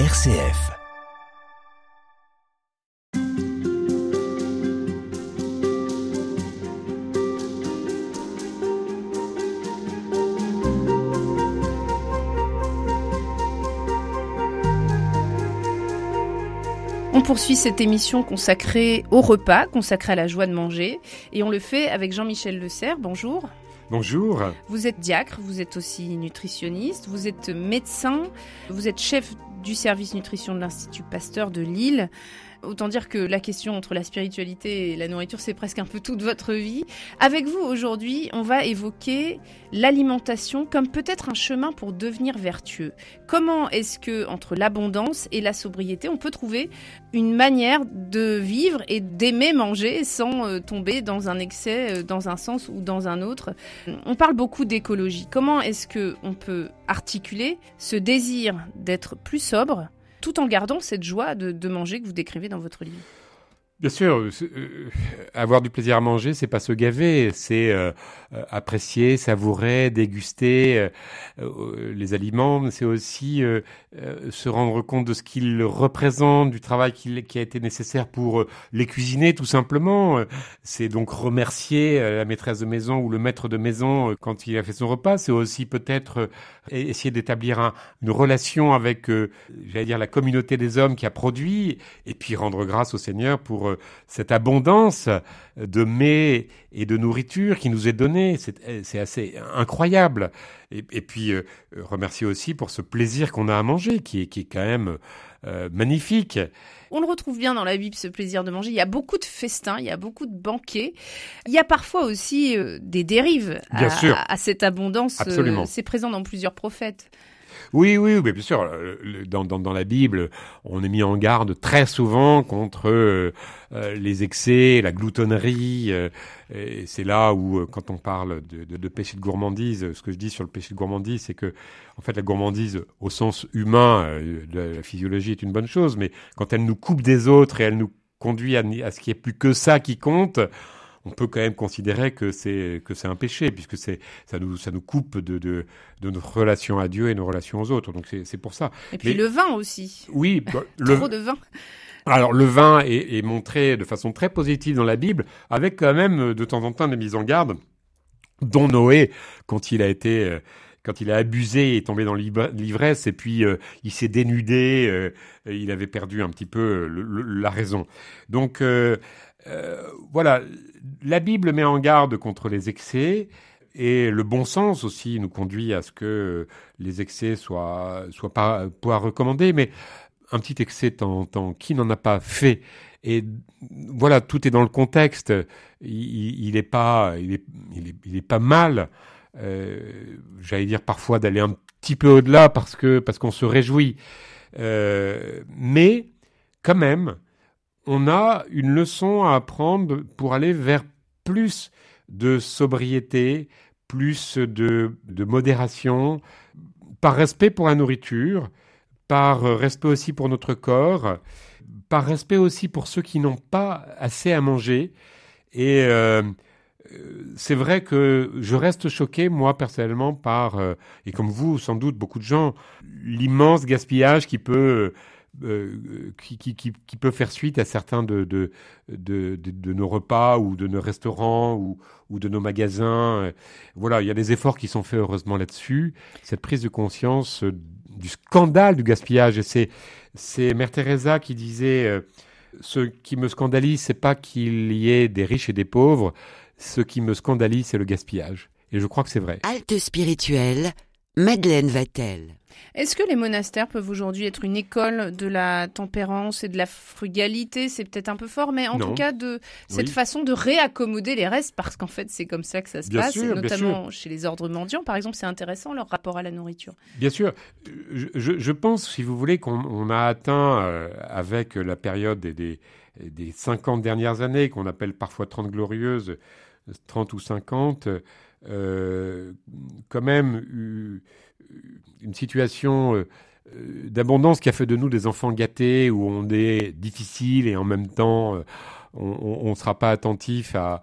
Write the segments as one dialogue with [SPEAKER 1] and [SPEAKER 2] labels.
[SPEAKER 1] RCF.
[SPEAKER 2] On poursuit cette émission consacrée au repas, consacrée à la joie de manger, et on le fait avec Jean-Michel Le Serre. Bonjour.
[SPEAKER 3] Bonjour.
[SPEAKER 2] Vous êtes diacre, vous êtes aussi nutritionniste, vous êtes médecin, vous êtes chef du service nutrition de l'Institut Pasteur de Lille. Autant dire que la question entre la spiritualité et la nourriture, c'est presque un peu toute votre vie. Avec vous aujourd'hui, on va évoquer l'alimentation comme peut-être un chemin pour devenir vertueux. Comment est-ce que entre l'abondance et la sobriété, on peut trouver une manière de vivre et d'aimer manger sans euh, tomber dans un excès euh, dans un sens ou dans un autre? On parle beaucoup d'écologie. Comment est-ce que on peut articuler ce désir d'être plus sobre tout en gardant cette joie de, manger que vous décrivez dans votre livre.
[SPEAKER 3] Bien sûr, euh, euh, avoir du plaisir à manger, c'est pas se gaver, c'est euh, apprécier, savourer, déguster les aliments. C'est aussi se rendre compte de ce qu'ils représentent, du travail qui, qui, a été nécessaire pour les cuisiner, tout simplement. C'est donc remercier la maîtresse de maison ou le maître de maison quand il a fait son repas. C'est aussi peut-être essayer d'établir une relation avec, j'allais dire, la communauté des hommes qui a produit, et puis rendre grâce au Seigneur pour euh, cette abondance de mets et de nourriture qui nous est donnée. C'est assez incroyable. Et, puis euh, remercier aussi pour ce plaisir qu'on a à manger, qui est, qui est quand même euh, magnifique.
[SPEAKER 2] On le retrouve bien dans la Bible, ce plaisir de manger. Il y a beaucoup de festins, il y a beaucoup de banquets. Il y a parfois aussi des dérives
[SPEAKER 3] à,
[SPEAKER 2] à, cette abondance. C'est présent dans plusieurs prophètes.
[SPEAKER 3] Oui, oui, mais bien sûr. Euh, dans, dans, dans, la Bible, on est mis en garde très souvent contre euh, euh, les excès, la gloutonnerie. et c'est là où, quand on parle de, de, de, péché de gourmandise, ce que je dis sur le péché de gourmandise, c'est que, en fait, la gourmandise, au sens humain, de la physiologie est une bonne chose, mais quand elle nous coupe des autres et elle nous conduit à, à ce n'y ait plus que ça qui compte, on peut quand même considérer que c'est que c'est un péché puisque c'est ça nous ça nous coupe de, de, de notre relation à Dieu et nos relations aux autres. Donc c'est pour ça.
[SPEAKER 2] Et puis le vin aussi.
[SPEAKER 3] Oui,
[SPEAKER 2] bah, le, trop de vin.
[SPEAKER 3] Alors le vin est, est, montré de façon très positive dans la Bible, avec quand même de temps en temps des mises en garde, dont Noé quand il a été euh, quand il a abusé et est tombé dans l'ivresse et puis euh, il s'est dénudé, euh, il avait perdu un petit peu la raison. Donc voilà, la Bible met en garde contre les excès. Et le bon sens aussi nous conduit à ce que les excès soient, soient pas, pas recommandés. Mais un petit excès tant qui n'en a pas fait? Et voilà, tout est dans le contexte. Il, il est pas, il est, il est, pas mal. Euh, J'allais dire parfois d'aller un petit peu au-delà parce que parce qu'on se réjouit. Euh, mais quand même, on a une leçon à apprendre pour aller vers plus de sobriété, plus de, modération, par respect pour la nourriture, par respect aussi pour notre corps, par respect aussi pour ceux qui n'ont pas assez à manger. Et euh, c'est vrai que je reste choqué, moi, personnellement, par, euh, et comme vous, sans doute, beaucoup de gens, l'immense gaspillage qui peut euh, qui, peut faire suite à certains de, nos repas ou de nos restaurants ou, de nos magasins. Voilà, il y a des efforts qui sont faits heureusement là-dessus. Cette prise de conscience euh, du scandale du gaspillage. Et c'est, c'est Mère Teresa qui disait euh, ce qui me scandalise, c'est pas qu'il y ait des riches et des pauvres. Ce qui me scandalise, c'est le gaspillage. Et je crois que c'est vrai.
[SPEAKER 1] Halte spirituelle, Madeleine Vatel.
[SPEAKER 2] Est-ce que les monastères peuvent aujourd'hui être une école de la tempérance et de la frugalité? C'est peut-être un peu fort, mais en tout cas de cette façon de réaccommoder les restes, parce qu'en fait c'est comme ça que ça se passe, notamment chez les ordres mendiants, par exemple, c'est intéressant leur rapport à la nourriture.
[SPEAKER 3] Bien sûr, je, pense, si vous voulez, qu'on a atteint euh, avec la période des, des, 50 dernières années, qu'on appelle parfois 30 glorieuses, 30 ou 50, euh, quand même une situation euh, euh, d'abondance qui a fait de nous des enfants gâtés, où on est difficile et en même temps euh, on ne sera pas attentif à,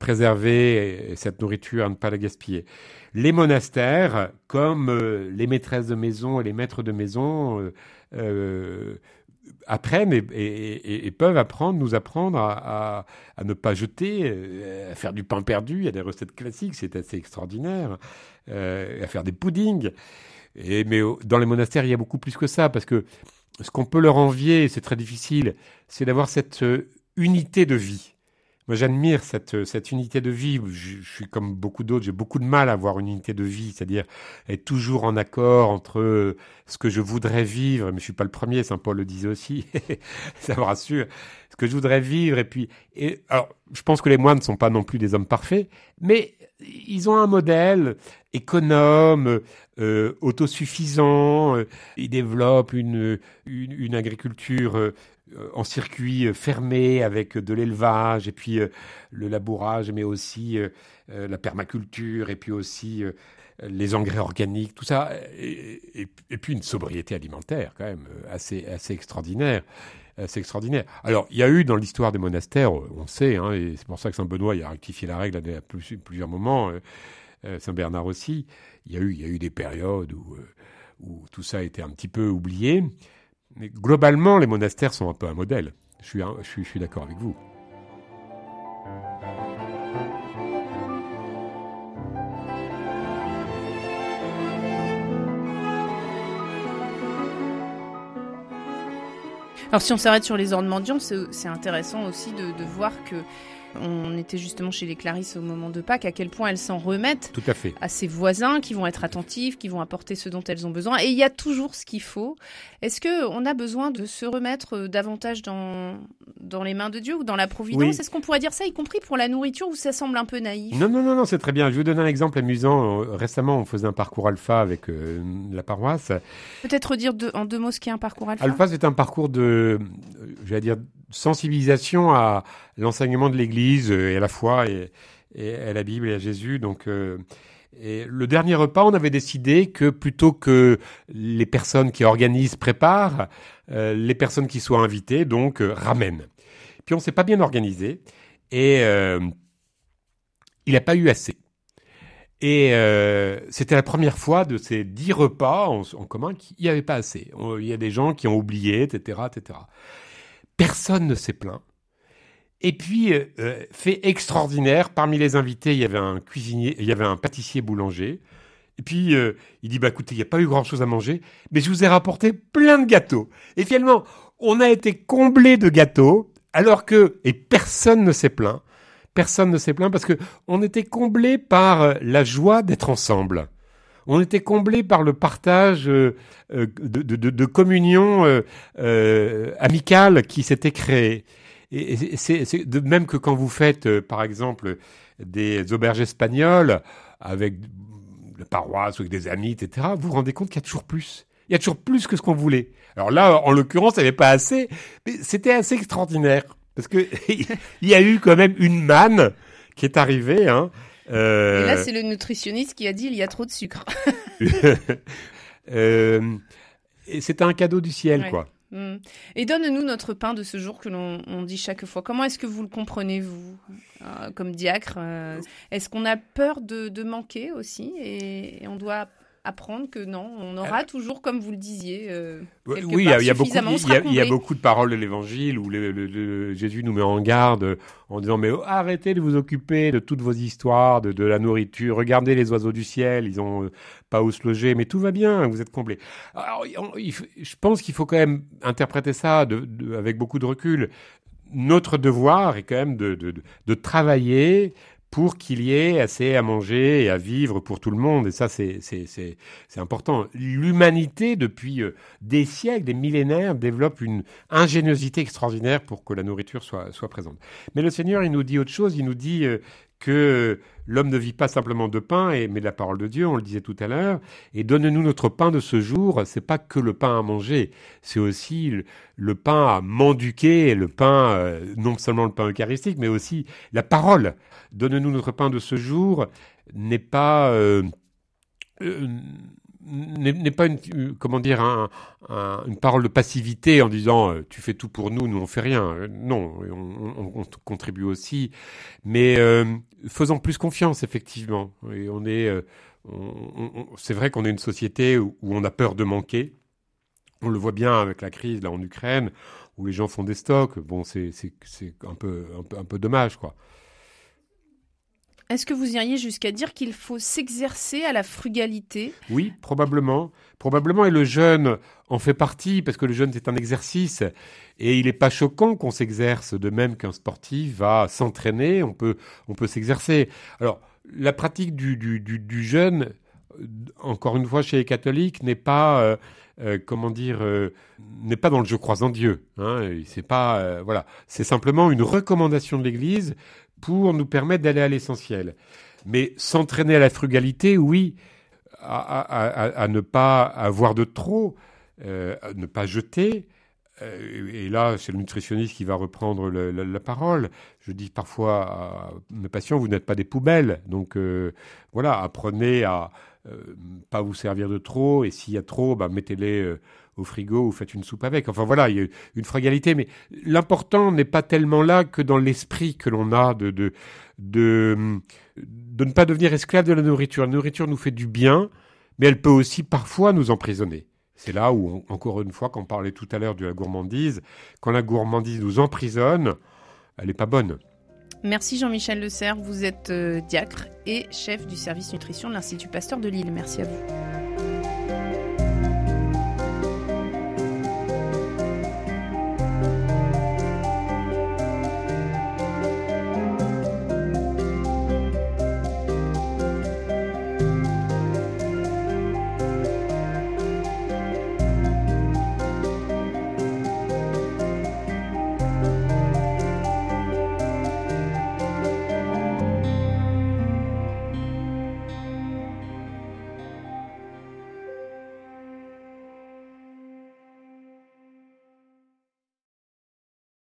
[SPEAKER 3] préserver cette nourriture, à ne pas la gaspiller. Les monastères, comme les maîtresses de maison et les maîtres de maison, apprennent et, peuvent apprendre, nous apprendre à, ne pas jeter, euh, à faire du pain perdu. Il y a des recettes classiques, c'est assez extraordinaire. Euh, à faire des puddings. Et, mais dans les monastères, il y a beaucoup plus que ça, parce que ce qu'on peut leur envier, c'est très difficile, c'est d'avoir cette euh, unité de vie. Moi, j'admire cette, cette unité de vie. Je, suis comme beaucoup d'autres, j'ai beaucoup de mal à avoir une unité de vie, c'est-à-dire être toujours en accord entre ce que je voudrais vivre, mais je suis pas le premier, Saint Paul le disait aussi, ça me rassure, ce que je voudrais vivre. Et puis, et, alors, je pense que les moines ne sont pas non plus des hommes parfaits, mais ils ont un modèle économe, euh, autosuffisant. Euh, ils développent une, une, agriculture euh, en circuit fermé avec de l'élevage et puis le labourage, mais aussi la permaculture et puis aussi les engrais organiques, tout ça, et, puis une sobriété alimentaire quand même assez, assez extraordinaire. Extraordinaire. Alors, il y a eu dans l'histoire des monastères, on sait, hein, et c'est pour ça que Saint Benoît a rectifié la règle à plusieurs moments, Saint Bernard aussi, il y a eu, il y a eu des périodes où, où tout ça a été un petit peu oublié. Mais globalement, les monastères sont un peu un modèle. Je suis, je suis, d'accord avec vous.
[SPEAKER 2] Alors si on s'arrête sur les ordres mendiants, c'est intéressant aussi de, de voir que on était justement chez les Clarisses au moment de Pâques, à quel point elles s'en remettent
[SPEAKER 3] Tout à, fait.
[SPEAKER 2] à ses voisins qui vont être attentifs, qui vont apporter ce dont elles ont besoin. Et il y a toujours ce qu'il faut. Est-ce qu'on a besoin de se remettre euh, davantage dans, dans les mains de Dieu ou dans la providence? Est-ce qu'on pourrait dire ça, y compris pour la nourriture, ou ça semble un peu naïf?
[SPEAKER 3] Non, non, non, non c'est très bien. Je vais vous donner un exemple amusant. Euh, récemment, on faisait un parcours alpha avec euh, la paroisse.
[SPEAKER 2] Peut-être dire en deux mots ce qu'est un parcours alpha?
[SPEAKER 3] Alpha, c'est un parcours de, je vais dire, sensibilisation à l'enseignement de l'Église et à la foi et, à la Bible et à Jésus. Donc, euh, et le dernier repas, on avait décidé que plutôt que les personnes qui organisent préparent, euh, les personnes qui soient invitées donc euh, ramènent. Puis on s'est pas bien organisé et il n'a pas eu assez. Et c'était la première fois de ces dix repas en, en commun qu'il n'y avait pas assez. Il y a des gens qui ont oublié, etc., etc. Personne ne s'est plaint. Et puis, euh, euh, fait extraordinaire, parmi les invités, il y avait un cuisinier, il y avait un pâtissier boulanger. Et puis, euh, il dit, bah écoutez, il n'y a pas eu grand-chose à manger, mais je vous ai rapporté plein de gâteaux. Et finalement, on a été comblé de gâteaux, alors que, et personne ne s'est plaint, personne ne s'est plaint parce que on était comblé par la joie d'être ensemble on était comblé par le partage euh, euh, de, communion euh, amicale qui s'était créé. Et c'est de même que quand vous faites, par exemple, des auberges espagnoles avec la paroisse ou avec des amis, etc., vous vous rendez compte qu'il y a toujours plus. Il y a toujours plus que ce qu'on voulait. Alors là, en l'occurrence, il n'y avait pas assez, mais c'était assez extraordinaire. Parce que il y a eu quand même une manne qui est arrivée, hein,
[SPEAKER 2] euh, Et là, c'est le nutritionniste qui a dit il y a trop de sucre.
[SPEAKER 3] euh, c'est un cadeau du ciel, quoi.
[SPEAKER 2] Hmm. Et donne-nous notre pain de ce jour que l'on dit chaque fois. Comment est-ce que vous le comprenez, vous, euh, comme diacre euh, Est-ce qu'on a peur de, de manquer aussi et, on doit apprendre que non, on aura euh, toujours, comme vous le disiez, euh, oui, il y, a, beaucoup,
[SPEAKER 3] il, y a, beaucoup de paroles de l'Évangile où Jésus nous met en garde en disant mais arrêtez de vous occuper de toutes vos histoires, de, de la nourriture, regardez les oiseaux du ciel, ils ont euh, pas où se loger, mais tout va bien, vous êtes comblés. Alors, je pense qu'il faut quand même interpréter ça de, avec beaucoup de recul. Notre devoir est quand même de, de travailler pour qu'il y ait assez à manger et à vivre pour tout le monde. Et ça, c'est important. L'humanité, depuis euh, des siècles, des millénaires, développe une ingéniosité extraordinaire pour que la nourriture soit, soit présente. Mais le Seigneur, il nous dit autre chose. Il nous dit euh, que l'homme ne vit pas simplement de pain, et, mais de la parole de Dieu, on le disait tout à l'heure, et donne-nous notre pain de ce jour, c'est pas que le pain à manger, c'est aussi le, pain à mendiquer, le pain, euh, non seulement le pain eucharistique, mais aussi la parole. Donne-nous notre pain de ce jour. N'est pas... Euh, euh, n'est pas une, comment dire, une parole de passivité en disant euh, tu fais tout pour nous, nous on fait rien. Non, on, contribue aussi, mais euh, faisons plus confiance effectivement. On est, euh, c'est vrai qu'on est une société où, on a peur de manquer. On le voit bien avec la crise là en Ukraine, où les gens font des stocks. Bon, c'est un peu, un peu, un peu dommage quoi.
[SPEAKER 2] Est-ce que vous iriez jusqu'à dire qu'il faut s'exercer à la frugalité?
[SPEAKER 3] Oui, probablement. Probablement, et le jeûne en fait partie, parce que le jeûne, c'est un exercice. Et il n'est pas choquant qu'on s'exerce, de même qu'un sportif va s'entraîner, on peut, on peut s'exercer. Alors, la pratique du, du, du, jeûne, encore une fois, chez les catholiques, n'est pas... Euh, euh, comment dire, euh, n'est pas dans le je crois en Dieu. Hein, c'est pas, voilà, c'est simplement une recommandation de l'Église pour nous permettre d'aller à l'essentiel. Mais s'entraîner à la frugalité, oui, à, ne pas avoir de trop, euh, à ne pas jeter. Euh, et là, c'est le nutritionniste qui va reprendre la parole. Je dis parfois à mes patients, vous n'êtes pas des poubelles. Donc euh, voilà, apprenez à pas vous servir de trop. Et s'il y a trop, bah, mettez-les au frigo ou faites une soupe avec. Enfin voilà, il y a une frugalité, mais l'important n'est pas tellement là que dans l'esprit que l'on a de, de, de, de ne pas devenir esclave de la nourriture. La nourriture nous fait du bien, mais elle peut aussi parfois nous emprisonner. C'est là où, encore une fois, quand on parlait tout à l'heure de la gourmandise, quand la gourmandise nous emprisonne, elle n'est pas bonne.
[SPEAKER 2] Merci Jean-Michel Le Serre, vous êtes euh, diacre et chef du service nutrition de l'Institut Pasteur de Lille. Merci à vous.